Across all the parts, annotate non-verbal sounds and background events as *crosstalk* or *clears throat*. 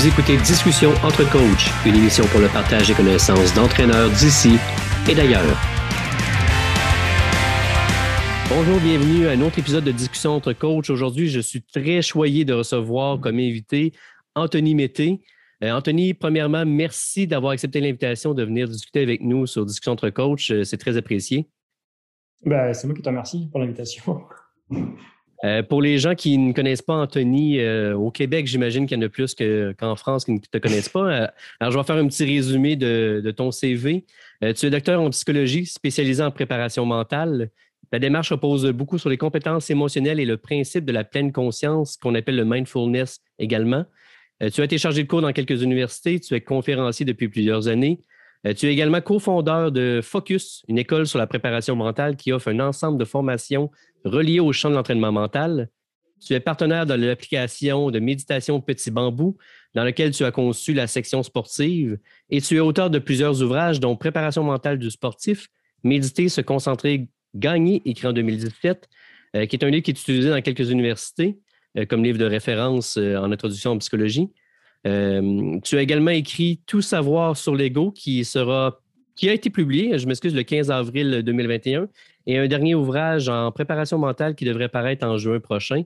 Vous écoutez Discussion entre coachs, une émission pour le partage des connaissances d'entraîneurs d'ici et d'ailleurs. Bonjour, bienvenue à un autre épisode de Discussion entre coachs. Aujourd'hui, je suis très choyé de recevoir comme invité Anthony Mété. Euh, Anthony, premièrement, merci d'avoir accepté l'invitation de venir discuter avec nous sur Discussion entre coachs. Euh, c'est très apprécié. Ben, c'est moi qui te remercie pour l'invitation. *laughs* Euh, pour les gens qui ne connaissent pas Anthony, au Québec, j'imagine qu'il y en a plus qu'en France qui ne te connaissent pas. alors, je vais faire un petit résumé de, ton CV. tu es docteur en psychologie spécialisé en préparation mentale. Ta démarche repose beaucoup sur les compétences émotionnelles et le principe de la pleine conscience qu'on appelle le mindfulness également. Euh, tu as été chargé de cours dans quelques universités, tu es conférencier depuis plusieurs années. Euh, tu es également cofondeur de Focus, une école sur la préparation mentale qui offre un ensemble de formations reliées au champ de l'entraînement mental. Tu es partenaire de l'application de méditation Petit Bambou, dans laquelle tu as conçu la section sportive, et tu es auteur de plusieurs ouvrages, dont Préparation mentale du sportif, Méditer, se concentrer Gagné, écrit en 2017, euh, qui est un livre qui est utilisé dans quelques universités euh, comme livre de référence en introduction en psychologie. Tu as également écrit Tout savoir sur l'ego qui sera qui a été publié, je m'excuse, le 15 avril 2021, et un dernier ouvrage en préparation mentale qui devrait paraître en juin prochain,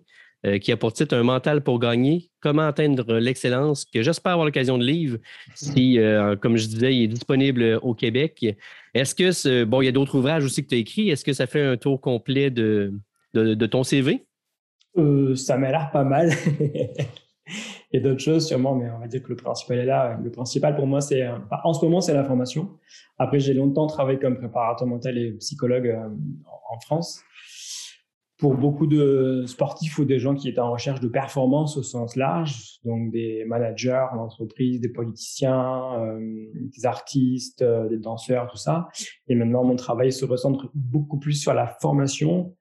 qui a pour titre Un mental pour gagner, comment atteindre l'excellence, que j'espère avoir l'occasion de lire si, comme je disais, il est disponible au Québec. Est-ce que, bon, il y a d'autres ouvrages aussi que tu as écrits. Est-ce que ça fait un tour complet de, de, ton CV? Euh, ça m'a l'air pas mal. *laughs* a d'autres choses sûrement, mais on va dire que le principal est là. Le principal pour moi, c'est, en ce moment, c'est la formation. Après, j'ai longtemps travaillé comme préparateur mental et psychologue euh, en France pour beaucoup de sportifs ou des gens qui étaient en recherche de performance au sens large, donc des managers d'entreprise, des politiciens, euh, des artistes, euh, des danseurs, tout ça. Et maintenant, mon travail se recentre beaucoup plus sur la formation,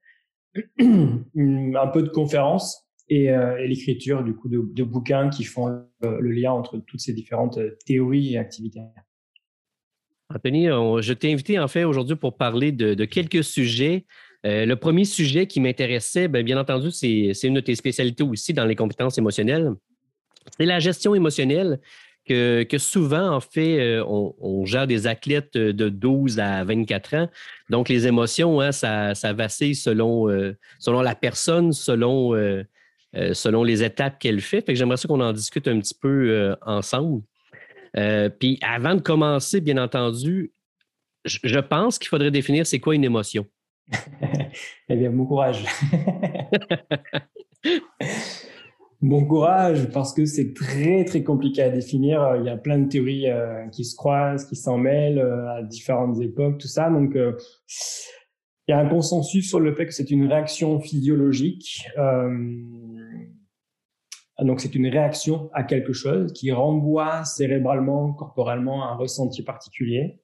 *clears throat* un peu de conférences et, euh, et l'écriture du coup de, bouquins qui font le, lien entre toutes ces différentes théories et activités. Anthony, je t'ai invité en fait aujourd'hui pour parler de, quelques sujets euh, le premier sujet qui m'intéressait, bien, bien, entendu, c'est une de tes spécialités aussi dans les compétences émotionnelles. C'est la gestion émotionnelle que, souvent, en fait, euh, on, gère des athlètes de 12 à 24 ans. Donc, les émotions, hein, ça, ça, vacille selon, euh, selon la personne, selon, selon les étapes qu'elle fait. Fait j'aimerais ça qu'on en discute un petit peu ensemble. puis avant de commencer, bien entendu, je pense qu'il faudrait définir c'est quoi une émotion. *laughs* eh bien, bon courage. *laughs* bon courage, parce que c'est très, très compliqué à définir. Il y a plein de théories euh, qui se croisent, qui s'en mêlent euh, à différentes époques, tout ça. Donc, euh, il y a un consensus sur le fait que c'est une réaction physiologique. donc, c'est une réaction à quelque chose qui renvoie cérébralement, corporellement à un ressenti particulier,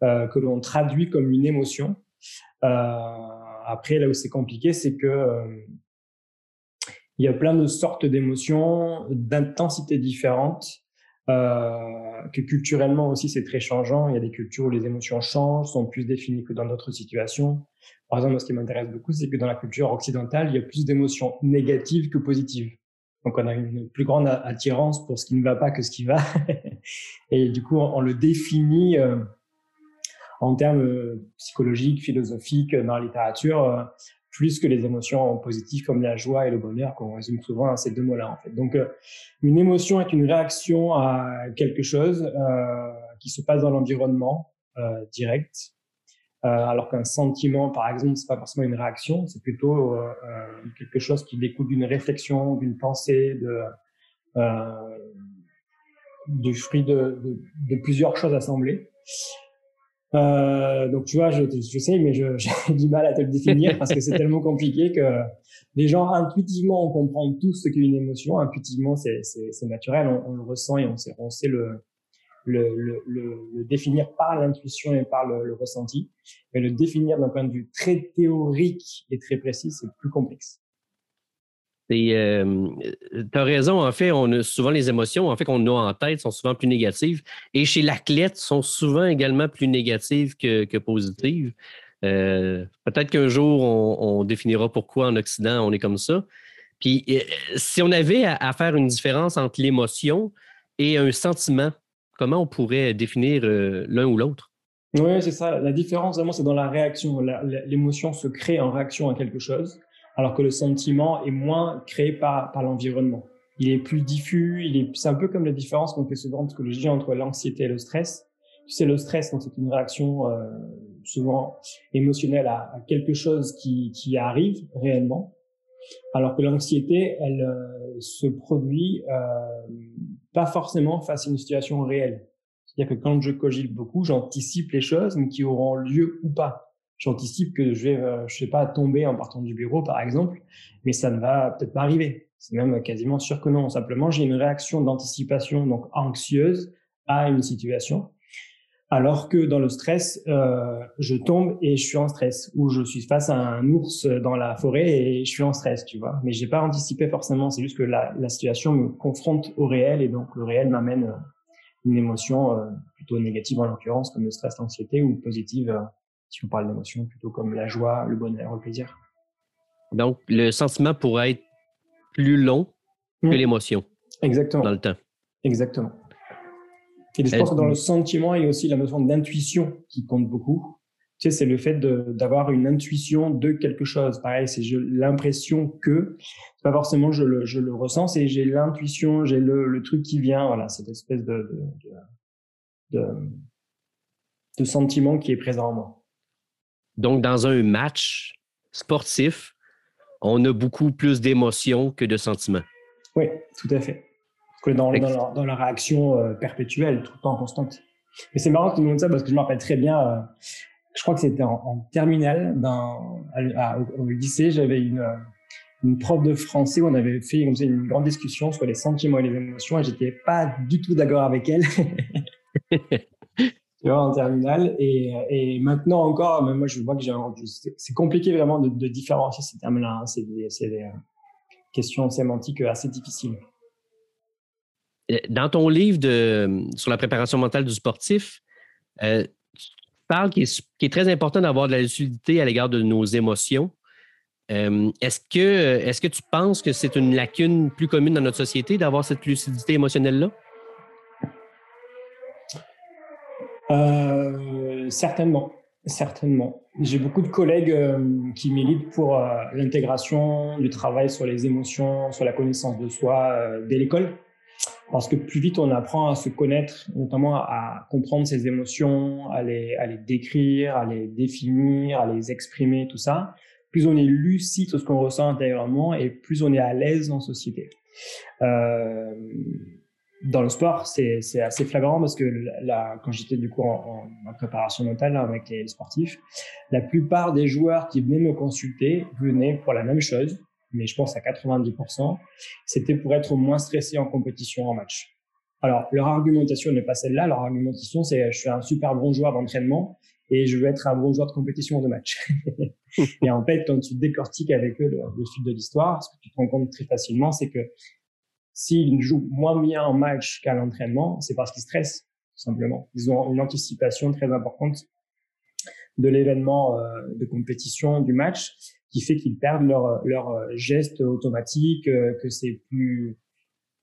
que l'on traduit comme une émotion. Euh, après, là où c'est compliqué, c'est que euh, il y a plein de sortes d'émotions, d'intensités différentes, euh, que culturellement aussi c'est très changeant. Il y a des cultures où les émotions changent, sont plus définies que dans d'autres situations. Par exemple, ce qui m'intéresse beaucoup, c'est que dans la culture occidentale, il y a plus d'émotions négatives que positives. Donc, on a une plus grande attirance pour ce qui ne va pas que ce qui va. *laughs* Et du coup, on, le définit euh, en termes euh, psychologiques, philosophiques, dans la littérature, euh, plus que les émotions positives comme la joie et le bonheur, qu'on résume souvent à ces deux mots-là. Donc, une émotion est une réaction à quelque chose qui se passe dans l'environnement direct, alors qu'un sentiment, par exemple, c'est pas forcément une réaction, c'est plutôt quelque chose qui découle d'une réflexion, d'une pensée, de, du fruit de, de, de, plusieurs choses assemblées. Euh, donc tu vois, je, je sais, mais *laughs* j'ai du mal à te le définir parce que c'est tellement compliqué que les gens intuitivement on comprend tous ce qu'est une émotion. Intuitivement, c'est naturel, on, on, le ressent et on sait, on sait le, le, définir par l'intuition et par le, ressenti. Mais le définir d'un point de vue très théorique et très précis, c'est plus complexe. Euh, tu as raison, en fait, on a souvent les émotions, en fait, qu'on a en tête sont souvent plus négatives. Et chez l'athlète, sont souvent également plus négatives que, que positives. Euh, peut-être qu'un jour, on, définira pourquoi en Occident on est comme ça. Puis, euh, si on avait à, faire une différence entre l'émotion et un sentiment. Comment on pourrait définir l'un ou l'autre? Oui, c'est ça. La différence, vraiment, c'est dans la réaction. L'émotion se crée en réaction à quelque chose, alors que le sentiment est moins créé par, par l'environnement. Il est plus diffus. Il est, c'est un peu comme la différence qu'on fait souvent en psychologie entre l'anxiété et le stress. Tu sais, le stress, c'est une réaction euh, souvent émotionnelle à, quelque chose qui arrive réellement, alors que l'anxiété, elle euh, se produit euh, pas forcément face à une situation réelle. C'est-à-dire que quand je cogite beaucoup, j'anticipe les choses, mais qui auront lieu ou pas. J'anticipe que je vais, euh, je sais pas, tomber en partant du bureau, par exemple, mais ça ne va peut-être pas arriver. C'est même quasiment sûr que non. Simplement, j'ai une réaction d'anticipation, donc anxieuse, à une situation. Alors que dans le stress, euh, je tombe et je suis en stress, ou je suis face à un ours dans la forêt et je suis en stress, tu vois. Mais j'ai pas anticipé forcément. C'est juste que la, la, situation me confronte au réel et donc le réel m'amène euh, une émotion euh, plutôt négative en l'occurrence, comme le stress, l'anxiété, ou positive, euh, si on parle d'émotion, plutôt comme la joie, le bonheur, le plaisir. Donc, le sentiment pourrait être plus long que mmh. l'émotion. Exactement. Dans le temps. Exactement. Et je pense que dans le sentiment, il y a aussi la notion d'intuition qui compte beaucoup. Tu sais, c'est le fait d'avoir une intuition de quelque chose. Pareil, c'est l'impression que, c'est pas forcément je le, je le ressens, c'est j'ai l'intuition, j'ai le, le, truc qui vient, voilà, cette espèce de, de, de, de sentiment qui est présent en moi. Donc, dans un match sportif, on a beaucoup plus d'émotions que de sentiments. Oui, tout à fait. Que dans, dans, réaction euh, perpétuelle, tout le temps constante. Mais c'est marrant que tu me ça parce que je me rappelle très bien, euh, je crois que c'était en, terminale, dans, au, lycée, j'avais une, euh, une prof de français où on avait fait comme ça, une grande discussion sur les sentiments et les émotions et j'étais pas du tout d'accord avec elle. *laughs* tu vois, en terminale. Et, et maintenant encore, moi, je vois que c'est compliqué vraiment de, de, différencier ces termes-là. Hein. C'est des, des questions sémantiques assez difficiles. Dans ton livre de, sur la préparation mentale du sportif, euh, parle qui est, très important d'avoir de la lucidité à l'égard de nos émotions. Euh, est-ce que, est que tu penses que c'est une lacune plus commune dans notre société d'avoir cette lucidité émotionnelle-là? Euh, certainement, certainement. J'ai beaucoup de collègues euh, qui militent pour l'intégration du travail sur les émotions, sur la connaissance de soi dès l'école. Parce que plus vite on apprend à se connaître, notamment à comprendre ses émotions, à les, décrire, à les définir, à les exprimer, tout ça, plus on est lucide sur ce qu'on ressent intérieurement et plus on est à l'aise en société. Euh, dans le sport, c'est assez flagrant parce que là, quand j'étais du coup en, préparation mentale avec les sportifs, la plupart des joueurs qui venaient me consulter venaient pour la même chose, mais je pense à 90%, c'était pour être moins stressé en compétition, en match. Alors, leur argumentation n'est pas celle-là. Leur argumentation, c'est je suis un super bon joueur d'entraînement et je veux être un bon joueur de compétition de match. *laughs* et en fait, quand tu décortiques avec eux le, le fil de l'histoire, ce que tu te rends compte très facilement, c'est que s'ils jouent moins bien en match qu'à l'entraînement, c'est parce qu'ils stressent, tout simplement. Ils ont une anticipation très importante de l'événement euh, de compétition, du match, qui fait qu'ils perdent leur, leur euh, geste automatique, euh, que c'est plus,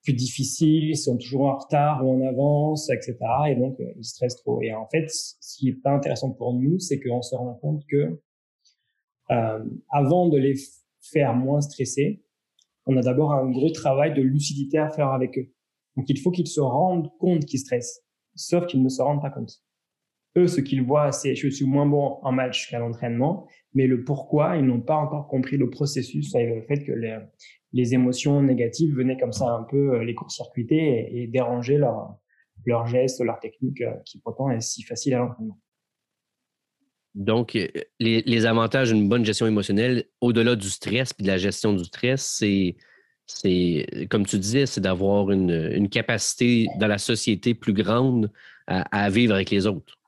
plus difficile, ils sont toujours en retard ou en avance, etc. Et donc, ils stressent trop. Et en fait, ce qui est pas intéressant pour nous, c'est qu'on se rend compte que euh, avant de les faire moins stresser, on a d'abord un gros travail de lucidité à faire avec eux. Donc, il faut qu'ils se rendent compte qu'ils stressent, sauf qu'ils ne se rendent pas compte. Eux, ce qu'ils voient, c'est je suis moins bon en match qu'à l'entraînement, mais le pourquoi, ils n'ont pas encore compris le processus et le fait que les, émotions négatives venaient comme ça un peu euh, les court-circuiter et, déranger leur, leur geste, leur technique, euh, qui pourtant est si facile à l'entraînement. Donc, euh, les, les avantages d'une bonne gestion émotionnelle, au-delà du stress et de la gestion du stress, c'est, c'est comme tu disais, c'est d'avoir une, une, capacité dans la société plus grande à vivre avec les autres.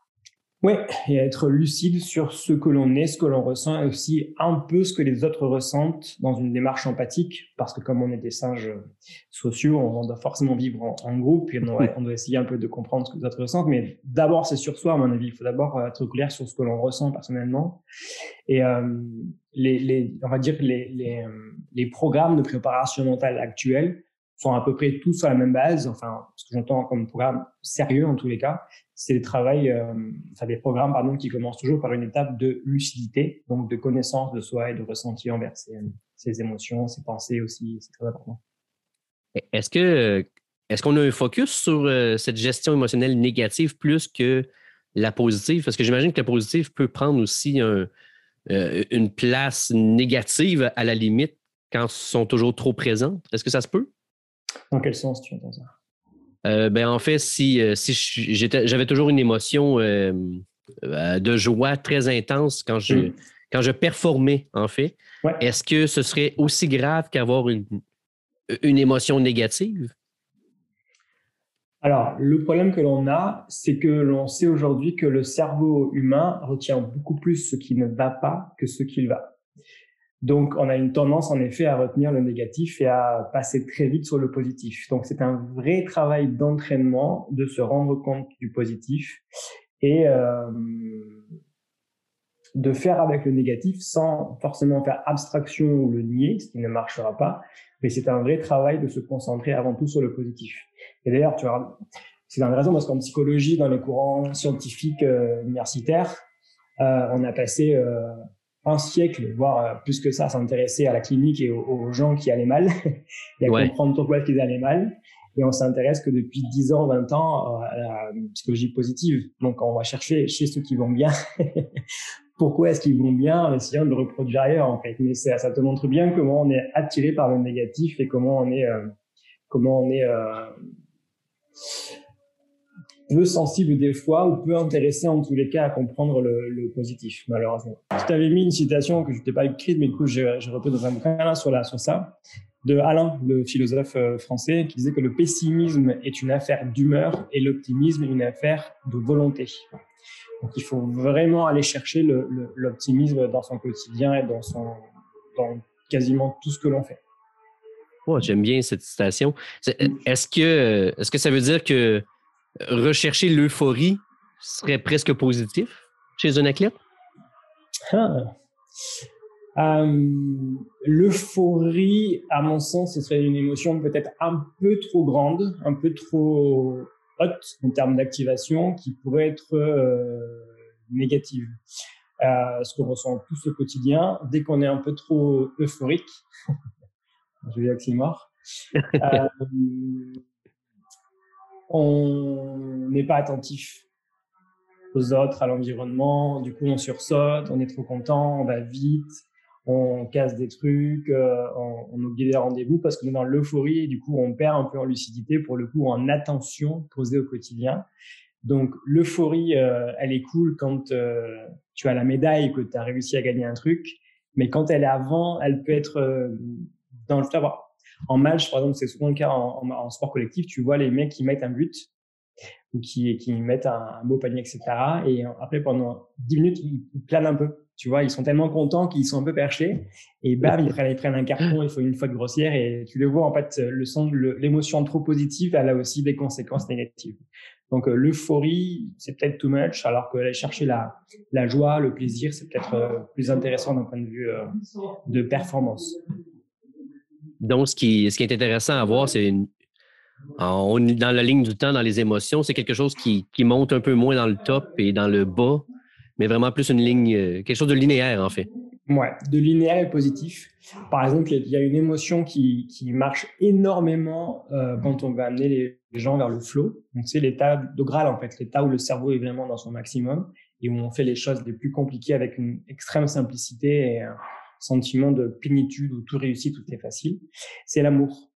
Oui, et être lucide sur ce que l'on est, ce que l'on ressent, et aussi un peu ce que les autres ressentent dans une démarche empathique, parce que comme on est des singes sociaux, on doit forcément vivre en, groupe, et on doit, on doit, essayer un peu de comprendre ce que les autres ressentent, mais d'abord c'est sur soi, à mon avis, il faut d'abord être clair sur ce que l'on ressent personnellement. Et euh, les, les, on va dire les, les, les programmes de préparation mentale actuels sont à peu près tous sur la même base. Enfin, ce que j'entends comme programme sérieux en tous les cas, c'est des travail, euh, des programmes pardon qui commencent toujours par une étape de lucidité, donc de connaissance de soi et de ressenti envers ses, émotions, ses pensées aussi. C'est très important. Est-ce que est-ce qu'on a un focus sur euh, cette gestion émotionnelle négative plus que la positive? Parce que j'imagine que la positive peut prendre aussi euh, une place négative à la limite quand elles sont toujours trop présentes. Est-ce que ça se peut? Dans quel sens tu entends ça? Euh, ben, en fait, si, si j'avais toujours une émotion de joie très intense quand je, mm. quand je performais, en fait, est-ce que ce serait aussi grave qu'avoir une, une émotion négative? Alors, le problème que l'on a, c'est que l'on sait aujourd'hui que le cerveau humain retient beaucoup plus ce qui ne va pas que ce qui va. Donc, on a une tendance, en effet, à retenir le négatif et à passer très vite sur le positif. Donc, c'est un vrai travail d'entraînement de se rendre compte du positif et euh, de faire avec le négatif sans forcément faire abstraction ou le nier, ce qui ne marchera pas. Mais c'est un vrai travail de se concentrer avant tout sur le positif. Et d'ailleurs, tu vois, c'est une raison parce qu'en psychologie, dans les courants scientifiques euh, universitaires, euh, on a passé euh, un siècle, voire euh, plus que ça, s'intéresser à la clinique et aux, gens qui allaient mal, *laughs* et à comprendre pourquoi ils allaient mal. Et on s'intéresse que depuis 10 ans, 20 ans à la psychologie positive. Donc, on va chercher chez ceux qui vont bien. *laughs* pourquoi est-ce qu'ils vont bien? En essayant de le reproduire ailleurs, en fait. Mais ça, ça te montre bien comment on est attiré par le négatif et comment on est, comment on est peu sensible des fois ou peu intéressé en tous les cas à comprendre le, positif, malheureusement. Je t'avais mis une citation que je t'ai pas écrite, mais du coup, j'ai repris dans un bouquin sur, sur ça, de Alain, le philosophe euh, français, qui disait que le pessimisme est une affaire d'humeur et l'optimisme une affaire de volonté. Donc, il faut vraiment aller chercher l'optimisme dans son quotidien et dans, son, dans quasiment tout ce que l'on fait. Oh, J'aime bien cette citation. Est-ce que, est -ce que ça veut dire que rechercher l'euphorie serait presque positif chez un athlète? Ah. Euh, l'euphorie, à mon sens, ce serait une émotion peut-être un peu trop grande, un peu trop haute en termes d'activation, qui pourrait être euh, négative. Euh, ce qu'on ressent tous au quotidien, dès qu'on est un peu trop euphorique, *laughs* je vais mort. *laughs* on n'est pas attentif aux autres, à l'environnement. Du coup, on sursaute, on est trop content, on va vite, on casse des trucs, euh, on, oublie des rendez-vous parce qu'on est dans l'euphorie et du coup, on perd un peu en lucidité, pour le coup, en attention posée au quotidien. Donc, l'euphorie, euh, elle est cool quand euh, tu as la médaille, que tu as réussi à gagner un truc. Mais quand elle est avant, elle peut être dans le savoir. En match, par exemple, c'est souvent le cas en, sport collectif, tu vois les mecs qui mettent un but ou qui, qui mettent un, beau panier, etc. Et après, pendant 10 minutes, ils, planent un peu. Tu vois, ils sont tellement contents qu'ils sont un peu perchés. Et bam, ils prennent, ils prennent un carton, il faut une faute grossière. Et tu le vois, en fait, le l'émotion trop positive, elle a aussi des conséquences négatives. Donc, euh, l'euphorie, c'est peut-être too much, alors qu'aller chercher la, la joie, le plaisir, c'est peut-être euh, plus intéressant d'un point de vue euh, de performance. Donc, ce qui, est intéressant à voir, c'est dans la ligne du temps, dans les émotions, c'est quelque chose qui, monte un peu moins dans le top et dans le bas, mais vraiment plus une ligne, euh, quelque chose de linéaire en fait. Ouais, de linéaire et positif. Par exemple, il y a une émotion qui, marche énormément euh, quand on va amener les gens vers le flow. Donc, c'est l'état de Graal, en fait, l'état où le cerveau est vraiment dans son maximum et où on fait les choses les plus compliquées avec une extrême simplicité et sentiment de plénitude où tout réussit, tout est facile, c'est l'amour.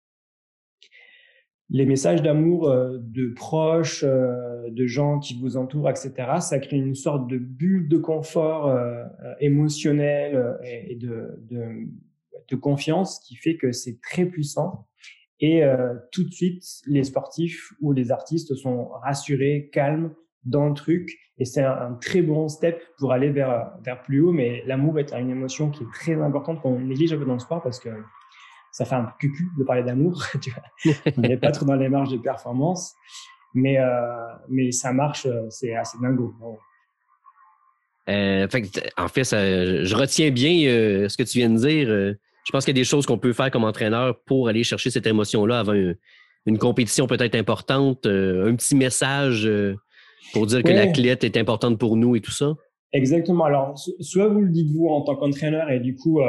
Les messages d'amour euh, de proches, euh, de gens qui vous entourent, etc., ça crée une sorte de bulle de confort euh, émotionnel et de, de, confiance qui fait que c'est très puissant. Et tout de suite, les sportifs ou les artistes sont rassurés, calmes dans le truc et c'est un, très bon step pour aller vers, vers plus haut. Mais l'amour est une émotion qui est très importante qu'on néglige un peu dans le sport parce que ça fait un peu cucu de parler d'amour. *laughs* On n'est pas trop dans les marges de performance. Mais, euh, mais ça marche, c'est assez dingo. Euh, en fait, je retiens bien euh, ce que tu viens de dire. je pense qu'il y a des choses qu'on peut faire comme entraîneur pour aller chercher cette émotion-là avant une, compétition peut-être importante, euh, un petit message euh, pour dire que l'athlète est importante pour nous et tout ça? Exactement. Alors, soit vous le dites vous en tant qu'entraîneur et du coup, euh,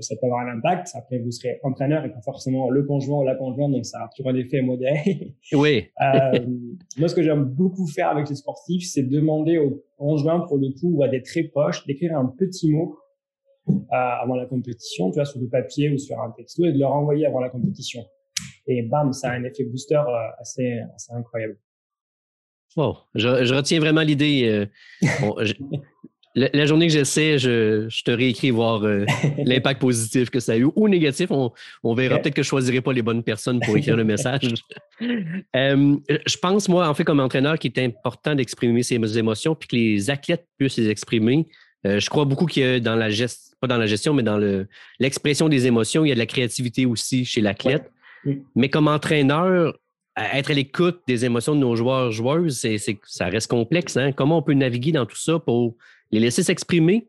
ça peut avoir un impact. Après, vous serez entraîneur et pas forcément le conjoint ou la conjointe, donc ça a toujours un effet modéré. *laughs* Oui. moi, ce que j'aime beaucoup faire avec les sportifs, c'est demander aux conjoints, pour le coup, ou à des très proches, d'écrire un petit mot avant la compétition, tu vois, sur du papier ou sur un texto et de leur envoyer avant la compétition. Et bam, ça a un effet booster euh, assez, assez incroyable. Oh, je, retiens vraiment l'idée. Euh, *laughs* la, journée que j'essaie, je, je, te réécris voir euh, *laughs* l'impact positif que ça a eu ou négatif. On, on verra peut-être que je ne choisirai pas les bonnes personnes pour *laughs* écrire le message. je pense, moi, en fait, comme entraîneur, qu'il est important d'exprimer ses émotions puis que les athlètes puissent les exprimer. je crois beaucoup qu'il y a dans la gestion pas dans la gestion, mais dans l'expression des émotions, il y a de la créativité aussi chez l'athlète. Mais comme entraîneur, être à l'écoute des émotions de nos joueurs, joueuses, c'est, ça reste complexe. Hein? Comment on peut naviguer dans tout ça pour les laisser s'exprimer,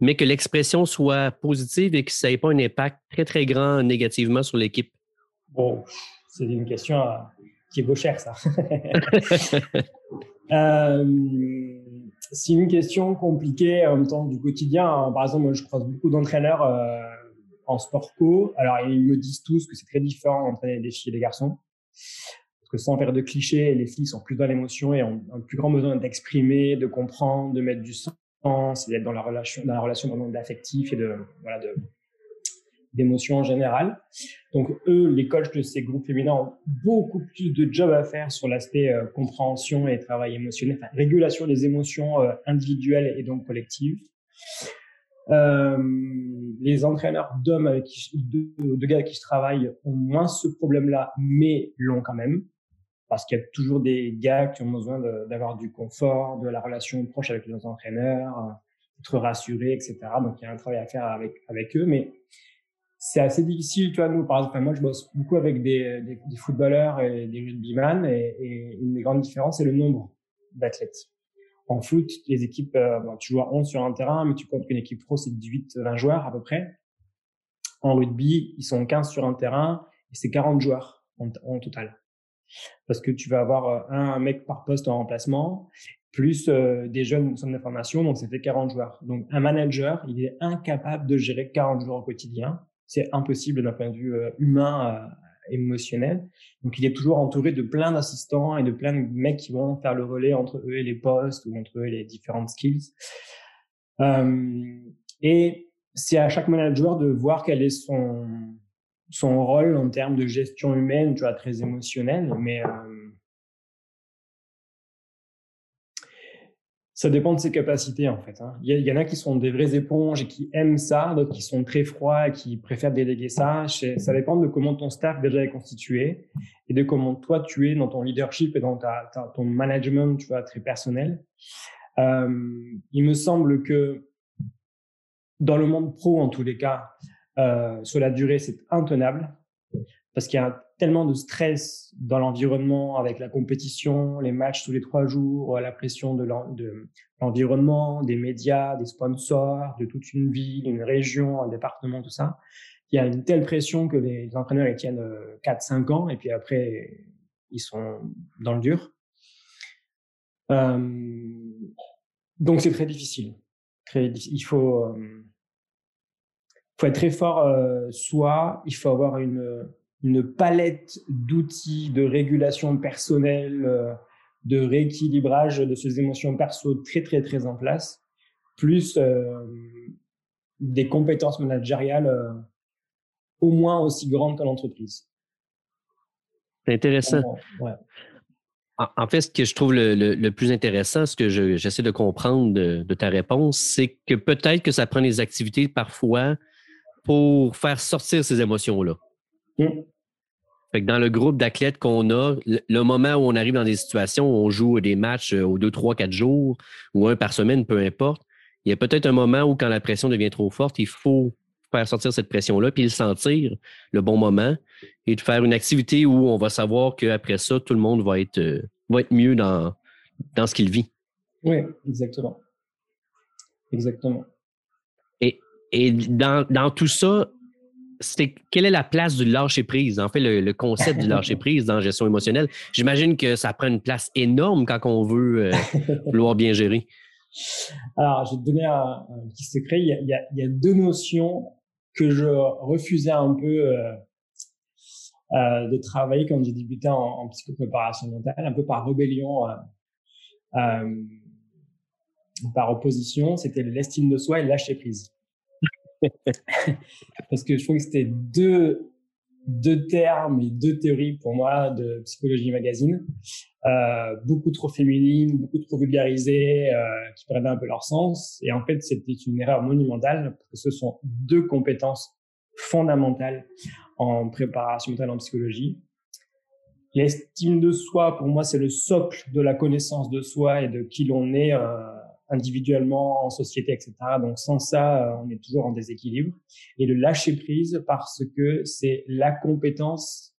mais que l'expression soit positive et que ça n'ait pas un impact très, très grand négativement sur l'équipe? Bon, c'est une question euh, qui vaut cher, ça. *laughs* *laughs* euh, c'est une question compliquée en même temps du quotidien. Hein. Par exemple, moi, je croise beaucoup d'entraîneurs euh, en sport co. Alors, ils me disent tous que c'est très différent d'entraîner des filles et des garçons. Sans faire de clichés, les filles sont plus dans l'émotion et ont un plus grand besoin d'exprimer, de comprendre, de mettre du sens, d'être dans la relation, dans la relation d'affectif et de, voilà, de, d'émotions en général. Donc eux, les coachs de ces groupes féminins ont beaucoup plus de job à faire sur l'aspect euh, compréhension et travail émotionnel, régulation des émotions euh, individuelles et donc collectives. Euh, les entraîneurs d'hommes avec de, de, gars avec qui je travaille ont moins ce problème-là, mais l'ont quand même. Parce qu'il y a toujours des gars qui ont besoin d'avoir du confort, de la relation proche avec leurs entraîneurs, d'être rassurés, etc. Donc il y a un travail à faire avec, eux. Mais c'est assez difficile, tu vois, nous, par exemple, moi, je bosse beaucoup avec des, footballeurs et des rugbyman, et, et, une des grandes différences, c'est le nombre d'athlètes. En foot, les équipes, euh, tu joues à 11 sur un terrain, mais tu comptes qu'une équipe pro, c'est 18-20 joueurs à peu près. En rugby, ils sont 15 sur un terrain, et c'est 40 joueurs en, total. Parce que tu vas avoir euh, un mec par poste en remplacement, plus euh, des jeunes au centre de formation, donc c'était 40 joueurs. Donc un manager, il est incapable de gérer 40 joueurs au quotidien c'est impossible d'un point de vue euh, humain, émotionnel. Donc, il est toujours entouré de plein d'assistants et de plein de mecs qui vont faire le relais entre eux et les postes ou entre eux et les différentes skills. Et c'est à chaque manager de voir quel est son, son rôle en termes de gestion humaine, tu vois, très émotionnel. Mais Ça dépend de ses capacités en fait. Hein. Il, y en a qui sont des vraies éponges et qui aiment ça, d'autres qui sont très froids et qui préfèrent déléguer ça. Ça dépend de comment ton staff déjà est constitué et de comment toi tu es dans ton leadership et dans ta, ton management, tu vois, très personnel. Euh, il me semble que dans le monde pro, en tous les cas, euh, sur la durée, c'est intenable parce qu'il y a tellement de stress dans l'environnement avec la compétition, les matchs tous les trois jours, la pression de l'environnement, des médias, des sponsors, de toute une ville, une région, un département, tout ça. Il y a une telle pression que les entraîneurs ils tiennent 4-5 euh, ans et puis après ils sont dans le dur. Euh, donc c'est très difficile. Très, il faut, euh, faut être très fort, euh, soit il faut avoir une une palette d'outils de régulation personnelle, euh, de rééquilibrage de ces émotions perso très, très, très en place, plus euh, des compétences managériales euh, au moins aussi grandes que l'entreprise. C'est intéressant. En fait, ce que je trouve le, plus intéressant, ce que j'essaie de comprendre de, ta réponse, c'est que peut-être que ça prend des activités parfois pour faire sortir ces émotions-là. Mmh dans le groupe d'athlètes qu'on a, le, moment où on arrive dans des situations où on joue des matchs euh, aux deux, trois, quatre jours ou un par semaine, peu importe, il y a peut-être un moment où quand la pression devient trop forte, il faut faire sortir cette pression-là, puis le sentir le bon moment et de faire une activité où on va savoir qu'après ça, tout le monde va être, euh, va être mieux dans, dans ce qu'il vit. Oui, exactement. Exactement. Et, dans, dans tout ça, quelle est la place du lâcher prise, en fait, le, concept du *laughs* lâcher prise dans la gestion émotionnelle? J'imagine que ça prend une place énorme quand on veut euh, *laughs* vouloir bien gérer. Alors, je vais te donner un, petit secret. Il y, a, deux notions que je refusais un peu euh, euh, de travailler quand j'ai débuté en, en psychopréparation mentale, un peu par rébellion, par opposition. C'était l'estime de soi et le lâcher prise. *laughs* Parce que je trouve que c'était deux, deux termes et deux théories pour moi de psychologie magazine, euh, beaucoup trop féminines, beaucoup trop vulgarisées, euh, qui perdaient un peu leur sens. Et en fait, c'était une erreur monumentale parce que ce sont deux compétences fondamentales en préparation mentale en psychologie. L'estime de soi, pour moi, c'est le socle de la connaissance de soi et de qui l'on est euh, individuellement, en société, etc. Donc sans ça, euh, on est toujours en déséquilibre. Et le lâcher prise parce que c'est la compétence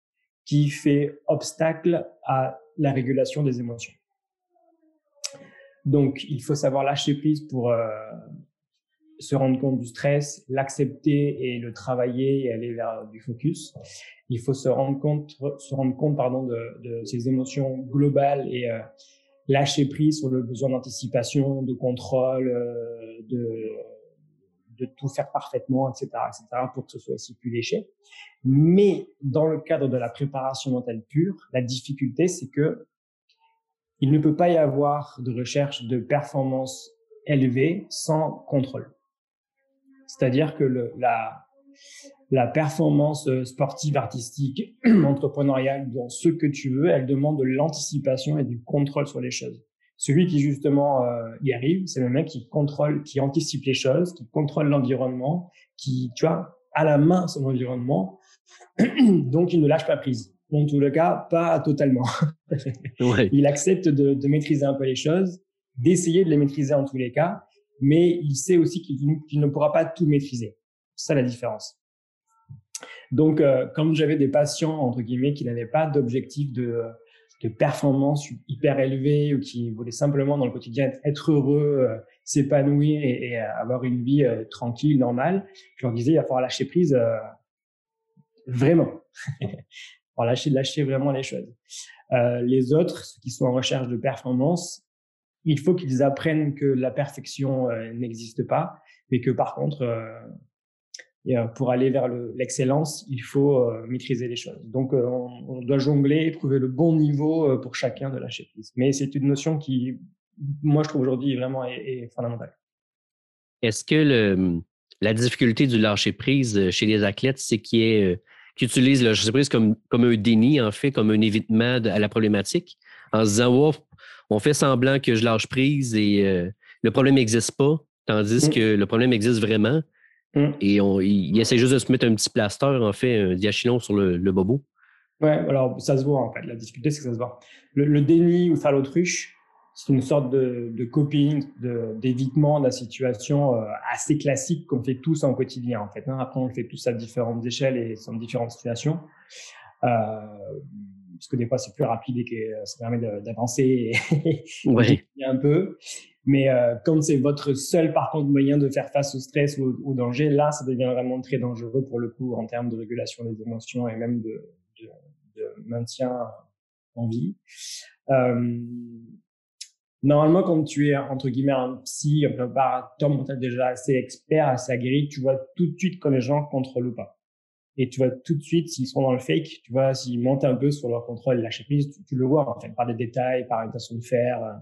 qui fait obstacle à la régulation des émotions. Donc il faut savoir lâcher prise pour euh, se rendre compte du stress, l'accepter et le travailler et aller vers du focus. Il faut se rendre compte, se rendre compte pardon de, de ces émotions globales et euh, lâcher prise sur le besoin d'anticipation, de contrôle, euh, de, de tout faire parfaitement, etc., etc., pour que ce soit aussi plus léché. Mais dans le cadre de la préparation mentale pure, la difficulté, c'est que il ne peut pas y avoir de recherche de performance élevée sans contrôle. C'est-à-dire que le, la, la performance euh, sportive, artistique, *clears throat* entrepreneuriale, dans ce que tu veux, elle demande de l'anticipation et du contrôle sur les choses. Celui qui justement euh, y arrive, c'est le mec qui contrôle, qui anticipe les choses, qui contrôle l'environnement, qui, tu vois, a la main son environnement, *clears throat* donc il ne lâche pas prise. En tout le cas, pas totalement. *laughs* Il accepte de, de, maîtriser un peu les choses, d'essayer de les maîtriser en tous les cas, mais il sait aussi qu'il ne pourra pas tout maîtriser. C'est ça la différence. Donc, euh, quand j'avais des patients, entre guillemets, qui n'avaient pas d'objectif de, de performance hyper élevé ou qui voulaient simplement dans le quotidien être heureux, euh, s'épanouir et, et, avoir une vie euh, tranquille, normale, je leur disais, il va falloir lâcher prise vraiment. *laughs* il va lâcher, lâcher vraiment les choses. les autres, ceux qui sont en recherche de performance, il faut qu'ils apprennent que la perfection n'existe pas, mais que par contre, et euh, pour aller vers l'excellence, il faut euh, maîtriser les choses. Donc, euh, on, doit jongler, trouver le bon niveau pour chacun de lâcher prise. Mais c'est une notion qui, moi, je trouve aujourd'hui vraiment est, fondamentale. Est-ce que le, la difficulté du lâcher prise chez les athlètes, c'est qu'ils utilisent le lâcher prise comme, comme un déni, en fait, comme un évitement à la problématique, en se disant, on fait semblant que je lâche prise et le problème n'existe pas, tandis mmh. que le problème existe vraiment. Mm. Et on, il, essaie juste de se mettre un petit plaster, en fait, un diachylon sur le, bobo. Ouais, alors ça se voit en fait. La difficulté, c'est que ça se voit. Le, déni ou faire l'autruche, c'est une sorte de, de coping, d'évitement de, la situation euh, assez classique qu'on fait tous en quotidien en fait. Hein. Après, on le fait tous à différentes échelles et dans différentes situations. Euh, parce que des fois, c'est plus rapide et que ça permet d'avancer et *laughs* ouais. un peu. Mais euh, quand c'est votre seul, par contre, moyen de faire face au stress ou au, danger, là, ça devient vraiment très dangereux pour le coup en termes de régulation des émotions et même de, de, de maintien en vie. Euh, normalement, quand tu es entre guillemets un psy, un préparateur mental déjà assez expert, assez aguerri, tu vois tout de suite quand les gens contrôlent ou pas. Et tu vois tout de suite s'ils sont dans le fake, tu vois s'ils montent un peu sur leur contrôle, lâcher prise, tu, tu, le vois en fait par des détails, par une façon de faire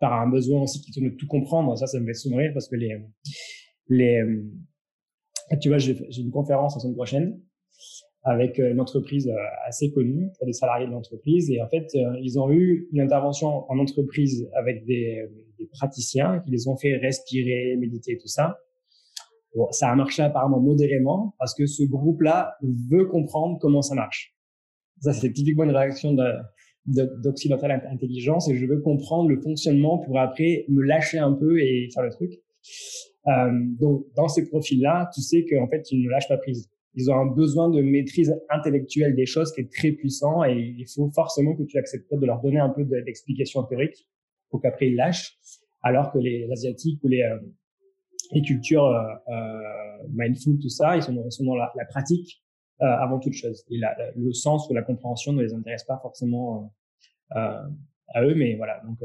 par un besoin aussi qui de tout comprendre. Ça, ça me fait sourire parce que les, les, tu vois, j'ai une conférence la semaine prochaine avec une entreprise euh, assez connue pour des salariés de l'entreprise. Et en fait, euh, ils ont eu une intervention en entreprise avec des, des praticiens qui les ont fait respirer, méditer, tout ça. Bon, ça a marché apparemment modérément parce que ce groupe-là veut comprendre comment ça marche. Ça, c'est typiquement une réaction de, d'occidental intelligence et je veux comprendre le fonctionnement pour après me lâcher un peu et faire le truc. Euh, donc, dans ces profils-là, tu sais qu'en fait, ils ne lâchent pas prise. Ils ont un besoin de maîtrise intellectuelle des choses qui est très puissant et il faut forcément que tu acceptes de leur donner un peu d'explication théorique pour qu'après ils lâchent. Alors que les Asiatiques ou les, euh, les cultures mindful, tout ça, ils sont dans la, pratique avant toute chose. Et le sens ou la compréhension ne les intéresse pas forcément à eux, mais voilà. Donc,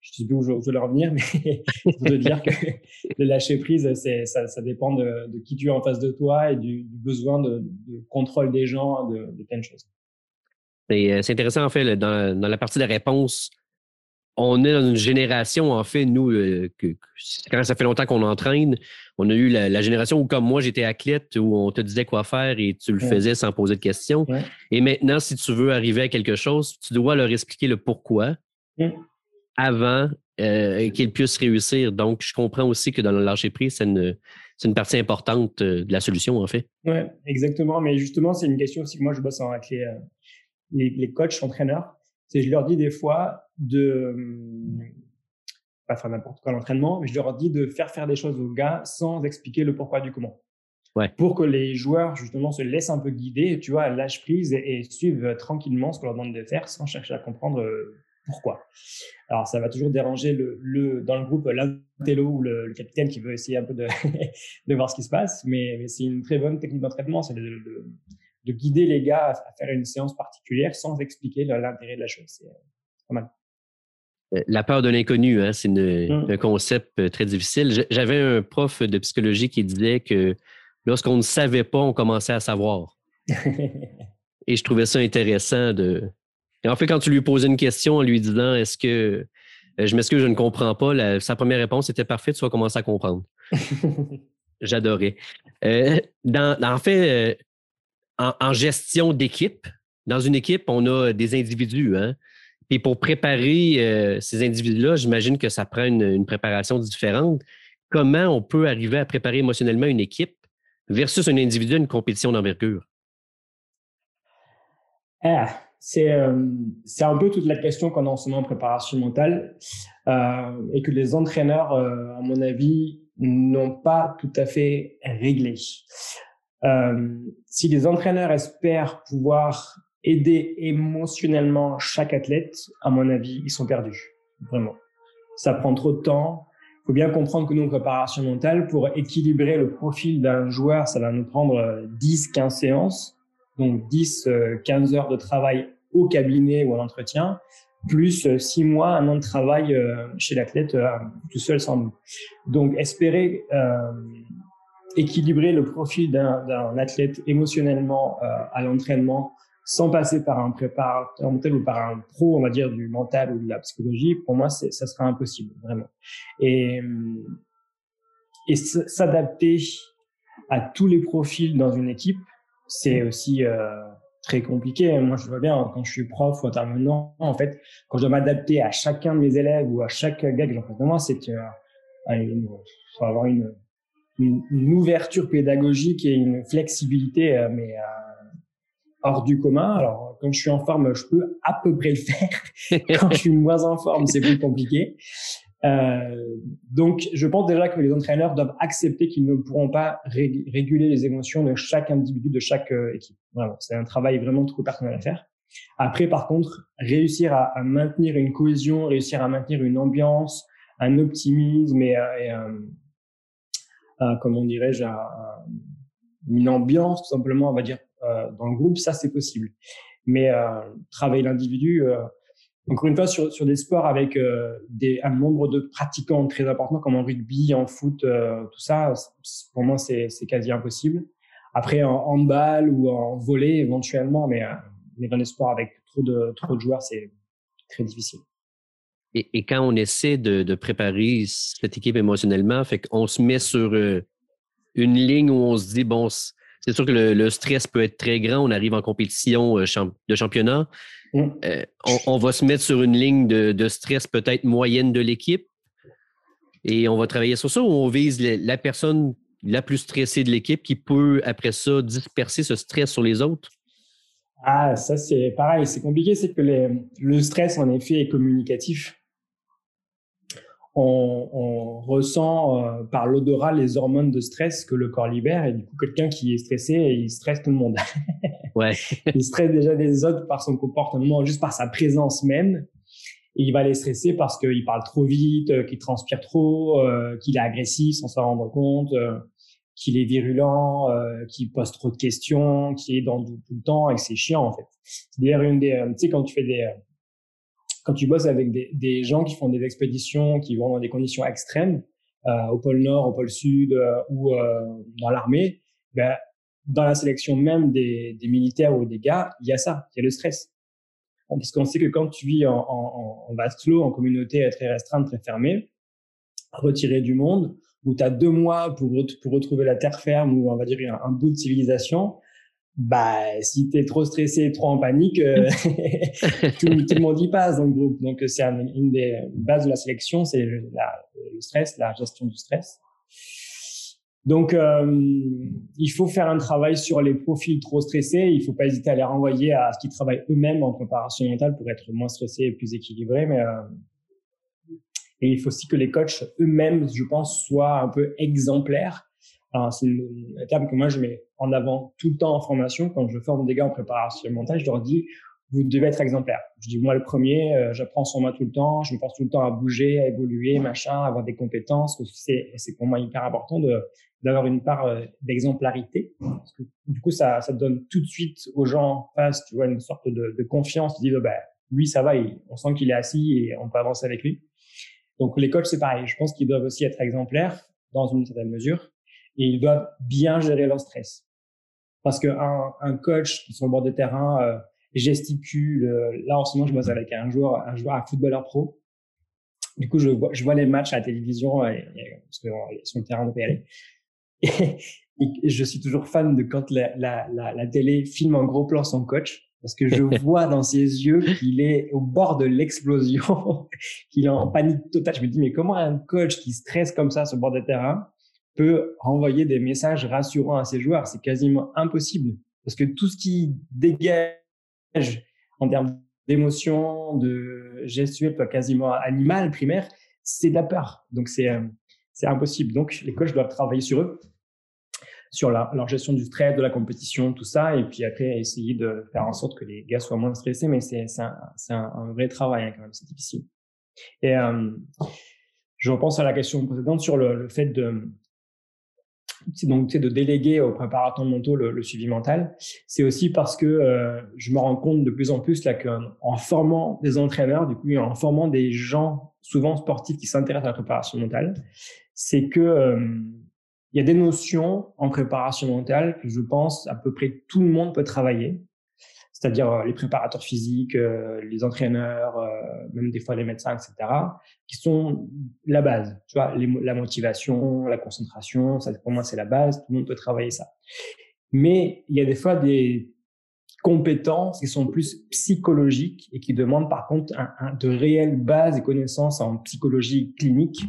je sais plus où je, *laughs* veux leur revenir, mais pour te dire que le lâcher prise, ça, dépend de, qui tu es en face de toi et du, besoin de, contrôle des gens, de, de plein de choses. C'est, intéressant, en fait, dans, dans, la partie de la réponse, on est dans une génération, en fait, nous, euh, que, quand ça fait longtemps qu'on entraîne, on a eu la, génération où, comme moi, j'étais athlète, où on te disait quoi faire et tu le faisais sans poser de questions. Et maintenant, si tu veux arriver à quelque chose, tu dois leur expliquer le pourquoi avant euh, qu'ils puissent réussir. Donc, je comprends aussi que dans le lâcher prise, c'est une, une, partie importante euh, de la solution, en fait. Oui, exactement. Mais justement, c'est une question aussi que moi, je bosse avec les, les, les coachs, entraîneurs. C'est je leur dis des fois de pas faire n'importe quoi l'entraînement, mais je leur dis de faire faire des choses aux gars sans expliquer le pourquoi du comment. Ouais. Pour que les joueurs, justement, se laissent un peu guider, tu vois, lâchent prise et, et suivent tranquillement ce qu'on leur demande de faire sans chercher à comprendre pourquoi. Alors, ça va toujours déranger le, dans le groupe l'intello ou le, capitaine qui veut essayer un peu de, *laughs* de voir ce qui se passe, mais, c'est une très bonne technique d'entraînement, c'est de, de, guider les gars à, faire une séance particulière sans expliquer l'intérêt de la chose. C'est pas mal. Euh, la peur de l'inconnu, hein, c'est mmh. un concept euh, très difficile. J'avais un prof de psychologie qui disait que lorsqu'on ne savait pas, on commençait à savoir. *laughs* Et je trouvais ça intéressant de, et en fait, quand tu lui posais une question en lui disant Est-ce que euh, je m'excuse, je ne comprends pas, sa première réponse était parfaite, tu vas commencer à comprendre. *laughs* J'adorais. Euh, en fait, euh, en, gestion d'équipe, dans une équipe, on a des individus. Hein? Puis pour préparer ces individus-là, j'imagine que ça prend une, préparation différente. Comment on peut arriver à préparer émotionnellement une équipe versus un individu à une compétition d'envergure? Ah, c'est euh, c'est un peu toute la question qu'on a en ce moment en préparation mentale euh, et que les entraîneurs, euh, à mon avis, n'ont pas tout à fait réglé. Euh, si les entraîneurs espèrent pouvoir aider émotionnellement chaque athlète, à mon avis, ils sont perdus. Vraiment. Ça prend trop de temps. Il faut bien comprendre que nous, en préparation mentale, pour équilibrer le profil d'un joueur, ça va nous prendre 10, 15 séances donc 10, 15 euh, heures de travail au cabinet ou à l'entretien, plus 6 euh, mois, un an de travail euh, chez l'athlète tout seul sans nous. Donc espérer équilibrer le profil d'un athlète émotionnellement à l'entraînement sans passer par un préparateur mental ou par un pro, on va dire, du mental ou de la psychologie, pour moi, ça sera impossible, vraiment. Et, et s'adapter à tous les profils dans une équipe, c'est aussi euh, très compliqué. Moi, je vois bien quand je suis prof ou intervenant, en fait, quand je dois m'adapter à chacun de mes élèves ou à chaque gars que j'en face de moi, c'est faut avoir une, une, ouverture pédagogique et une flexibilité, euh, mais euh, hors du commun. Alors, quand je suis en forme, je peux à peu près le faire. *laughs* quand je suis moins en forme, c'est plus compliqué. Euh, donc, je pense déjà que les entraîneurs doivent accepter qu'ils ne pourront pas réguler les émotions de chaque individu, de chaque euh, équipe. Vraiment, c'est un travail vraiment trop personnel à faire. Après, par contre, réussir à, à, maintenir une cohésion, réussir à maintenir une ambiance, un optimisme et, euh, et un, comment dirais-je, une ambiance tout simplement, on va dire, euh, dans le groupe, ça c'est possible. Mais travailler l'individu, encore une fois, sur, sur des sports avec euh, des, un nombre de pratiquants très important, comme en rugby, en foot, euh, tout ça, pour moi, c'est quasi impossible. Après, en handball ou en volley, éventuellement, mais, euh, mais dans les sports avec trop de, trop de joueurs, c'est très difficile. Et, et, quand on essaie de, de, préparer cette équipe émotionnellement, fait qu'on se met sur une ligne où on se dit, bon, c'est sûr que le, le, stress peut être très grand. On arrive en compétition de championnat. Mm. Euh, on, va se mettre sur une ligne de, stress peut-être moyenne de l'équipe et on va travailler sur ça ou on vise la, personne la plus stressée de l'équipe qui peut, après ça, disperser ce stress sur les autres? Ah, ça c'est pareil, c'est compliqué, c'est que le stress en effet est communicatif on, ressent euh, par l'odorat les hormones de stress que le corps libère et du coup quelqu'un qui est stressé il stresse tout le monde. *laughs* Ouais. il stresse déjà les autres par son comportement, juste par sa présence même. et il va les stresser parce qu'il parle trop vite, euh, qu'il transpire trop, euh, qu'il est agressif sans s'en rendre compte, euh, qu'il est virulent, qu'il pose trop de questions, qu'il est dans tout, le temps et que c'est chiant en fait. C'est d'ailleurs une des, tu sais, quand tu fais des, quand tu bosses avec des, gens qui font des expéditions, qui vont dans des conditions extrêmes, au pôle Nord, au pôle Sud ou dans l'armée, ben, dans la sélection même des, des militaires ou des gars, il y a ça, il y a le stress. Parce qu'on sait que quand tu vis en, en, en clos, en communauté très restreinte, très fermée, retiré du monde, où tu as deux mois pour, pour retrouver la terre ferme ou on va dire un, bout de civilisation, bah si tu es trop stressé, trop en panique, euh, *laughs* *laughs* tout, le monde y passe dans le groupe. Donc c'est une des bases de la sélection, c'est le stress, la gestion du stress. Donc, euh, il faut faire un travail sur les profils trop stressés. Il faut pas hésiter à les renvoyer à ce qu'ils travaillent eux-mêmes en préparation mentale pour être moins stressés et plus équilibrés. Mais euh, et il faut aussi que les coachs eux-mêmes, je pense, soient un peu exemplaires. C'est le terme que moi je mets en avant tout le temps en formation quand je forme des gars en préparation mentale. Je leur dis vous devez être exemplaire. Je dis moi le premier, euh, j'apprends sur moi tout le temps, je me force tout le temps à bouger, à évoluer, machin, à avoir des compétences. C'est c'est pour moi hyper important de d'avoir une part euh, d'exemplarité. Parce que, du coup, ça, ça donne tout de suite aux gens en face, tu vois, une sorte de, de confiance. Ils disent, bah, lui, ça va, on sent qu'il est assis et on peut avancer avec lui. Donc, les coachs, c'est pareil. Je pense qu'ils doivent aussi être exemplaires dans une certaine mesure et ils doivent bien gérer leur stress. Parce qu'un un coach qui sont au bord de terrain euh, gesticule, euh, là, en ce moment, je bosse avec un joueur, un joueur, un footballeur pro. Du coup, je vois, je vois les matchs à la télévision, et, parce que sur le terrain, de PL. *laughs* Et, je suis toujours fan de quand la, la, la, la, télé filme en gros plan son coach, parce que je *laughs* vois dans ses yeux qu'il est au bord de l'explosion, *laughs* qu'il est en panique totale. Je me dis, mais comment un coach qui stresse comme ça sur le bord de terrain peut renvoyer des messages rassurants à ses joueurs C'est quasiment impossible, parce que tout ce qui dégage en termes d'émotion, de gestuelle, quasiment animal, primaire, c'est de la peur. Donc c'est euh, c'est impossible. Donc les coachs doivent travailler sur eux sur leur gestion du stress, de la compétition, tout ça, et puis après essayer de faire en sorte que les gars soient moins stressés, mais c'est un, un, vrai travail hein, quand même, c'est difficile. Et euh, je repense à la question précédente sur le fait de donc de déléguer aux préparateurs mentaux le, le suivi mental. C'est aussi parce que euh, je me rends compte de plus en plus là qu'en formant des entraîneurs, du coup en formant des gens souvent sportifs qui s'intéressent à la préparation mentale, c'est que euh, il y a des notions en préparation mentale que je pense à peu près tout le monde peut travailler, c'est-à-dire euh, les préparateurs physiques, euh, les entraîneurs, euh, même des fois les médecins, etc., qui sont la base. Tu vois, la motivation, la concentration, ça pour moi c'est la base. Tout le monde peut travailler ça. Mais il y a des fois des compétences qui sont plus psychologiques et qui demandent par contre de réelles bases et connaissances en psychologie clinique.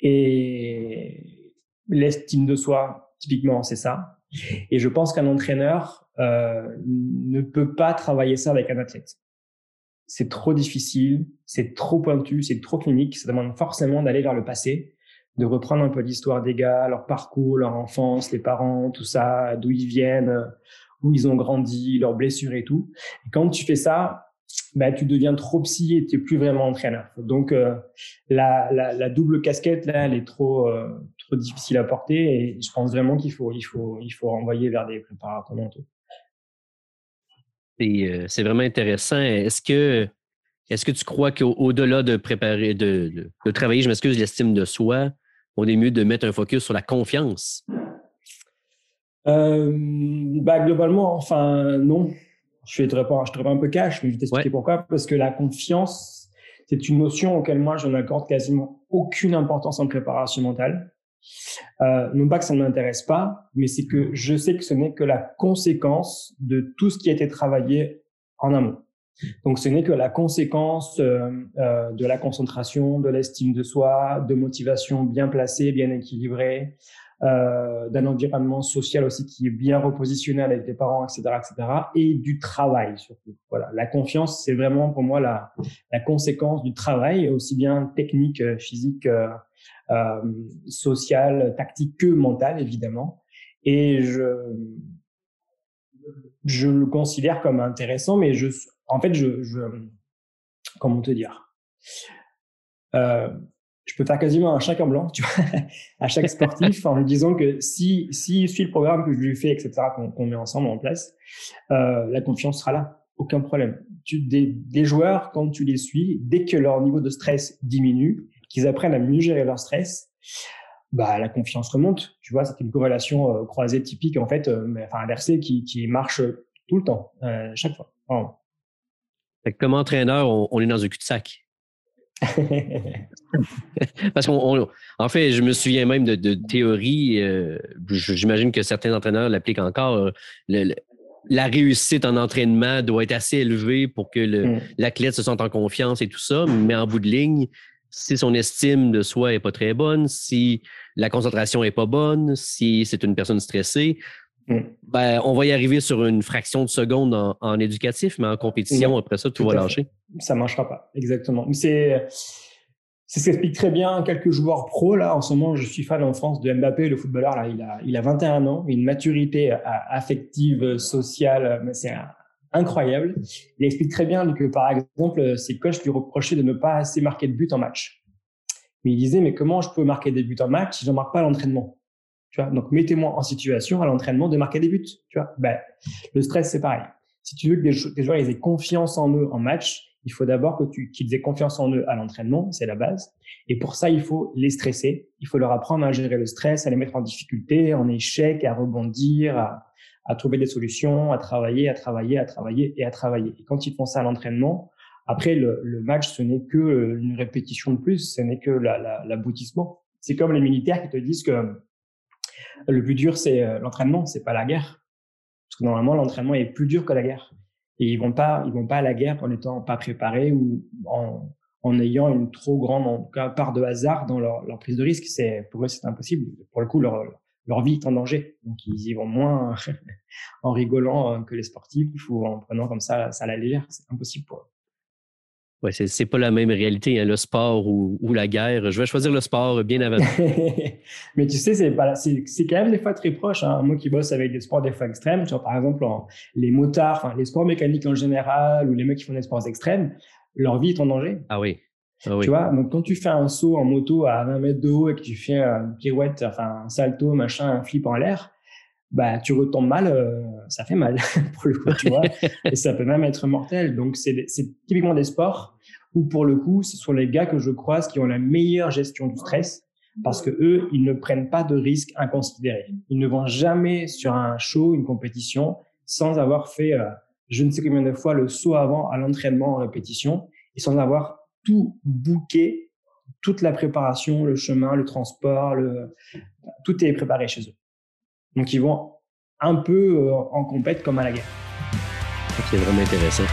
Et l'estime de soi, typiquement, c'est ça. Et je pense qu'un entraîneur ne peut pas travailler ça avec un athlète. C'est trop difficile, c'est trop pointu, c'est trop clinique. Ça demande forcément d'aller vers le passé, de reprendre un peu l'histoire des gars, leur parcours, leur enfance, les parents, tout ça, d'où ils viennent, où ils ont grandi, leurs blessures et tout. Et quand tu fais ça, bah, tu deviens trop psy et tu n'es plus vraiment entraîneur. Donc, euh, la, la, la, double casquette, là, elle est trop, euh, trop difficile à porter et je pense vraiment qu'il faut, il faut, il faut renvoyer vers des préparateurs mentaux. Euh, c'est vraiment intéressant. Est-ce que, tu crois qu'au-delà de préparer, de, de, travailler, je m'excuse, l'estime de soi, on est mieux de mettre un focus sur la confiance? Euh, bah, globalement, enfin, non. Je te réponds, je te un peu cash, mais je vais t'expliquer pourquoi. Parce que la confiance, c'est une notion auquel moi, je n'accorde quasiment aucune importance en préparation mentale. Euh, non pas que ça ne m'intéresse pas, mais c'est que je sais que ce n'est que la conséquence de tout ce qui a été travaillé en amont. Donc ce n'est que la conséquence euh, euh, de la concentration, de l'estime de soi, de motivation bien placée, bien équilibrée, d'un environnement social aussi qui est bien repositionné avec les parents, etc., etc., et du travail surtout. Voilà, la confiance, c'est vraiment pour moi la, la conséquence du travail, aussi bien technique, physique, euh, euh, social, tactique que mental, évidemment. Et je je le considère comme intéressant, mais je, en fait, je, comment te dire euh, je peux faire quasiment un chèque en blanc, *laughs* à chaque sportif en lui disant que si s'il suit le programme que je lui fais, etc., qu'on met ensemble en place, euh, la confiance sera là, aucun problème. Des, joueurs, quand tu les suis, dès que leur niveau de stress diminue, qu'ils apprennent à mieux gérer leur stress, bah la confiance remonte. Tu vois, c'est une corrélation euh, croisée typique en fait, euh, mais, enfin inversée qui, qui marche tout le temps, euh, chaque fois. Comme entraîneur, on, on est dans un cul-de-sac. *laughs* Parce qu'en en fait, je me souviens même de, de théorie, euh, j'imagine que certains entraîneurs l'appliquent encore. La réussite en entraînement doit être assez élevée pour que mm. l'athlète se sente en confiance et tout ça, mais en bout de ligne, si son estime de soi n'est pas très bonne, si la concentration n'est pas bonne, si c'est une personne stressée, mm. ben, on va y arriver sur une fraction de seconde en, éducatif, mais en compétition, après ça, tout, va lâcher. Ça ne marchera pas, exactement. C'est c'est ce qu'explique très bien quelques joueurs pros. Là, en ce moment, je suis fan en France de Mbappé, le footballeur. Là, il a, il a 21 ans, une maturité affective, sociale, mais c'est incroyable. Il explique très bien que, par exemple, ses coachs lui reprochaient de ne pas assez marquer de buts en match. Mais il disait, mais comment je peux marquer des buts en match si je n'en marque pas à l'entraînement? Tu vois Donc, mettez-moi en situation à l'entraînement de marquer des buts. Tu vois ben, Le stress, c'est pareil. Si tu veux que des, joueurs aient confiance en eux en match, il faut d'abord que tu, qu'ils aient confiance en eux à l'entraînement, c'est la base. Et pour ça, il faut les stresser. Il faut leur apprendre à gérer le stress, à les mettre en difficulté, en échec, à rebondir, à, à trouver des solutions, à travailler, à travailler, à travailler et à travailler. Et quand ils font ça à l'entraînement, après, le, le, match, ce n'est que euh, une répétition de plus, ce n'est que l'aboutissement. La, c'est comme les militaires qui te disent que le plus dur, c'est euh, l'entraînement, c'est pas la guerre. Parce que normalement, l'entraînement est plus dur que la guerre. Et ils vont pas, ils vont pas à la guerre en étant pas préparés ou en, en ayant une trop grande en cas, part de hasard dans leur, leur prise de risque. C'est pour eux c'est impossible. Pour le coup leur leur vie est en danger, donc ils y vont moins *laughs* en rigolant euh, que les sportifs ou en prenant comme ça ça à la légère. C'est impossible pour eux. Ouais, c'est, c'est pas la même réalité, hein, le sport ou, ou, la guerre. Je vais choisir le sport bien avant. *laughs* Mais tu sais, c'est, c'est, c'est quand même des fois très proche. Hein. Moi qui bosse avec des sports des fois extrêmes, par exemple, les motards, les sports mécaniques en général, ou les mecs qui font des sports extrêmes, leur vie est en danger. Ah oui. Ah tu vois, donc quand tu fais un saut en moto à 20 mètres de haut et que tu fais une pirouette, enfin un salto, machin, un flip en l'air, bah tu retombes mal, euh, ça fait mal *laughs* pour le coup, tu vois, *laughs* et ça peut même être mortel. Donc c'est typiquement des sports où pour le coup, ce sont les gars que je croise qui ont la meilleure gestion du stress parce que eux, ils ne prennent pas de risques inconsidérés. Ils ne vont jamais sur un show, une compétition, sans avoir fait euh, je ne sais combien de fois le saut avant à l'entraînement en répétition et sans avoir tout booké, toute la préparation, le chemin, le transport, le, tout est préparé chez eux. Donc ils vont un peu euh, en compète comme à la guerre. C'est vraiment intéressant.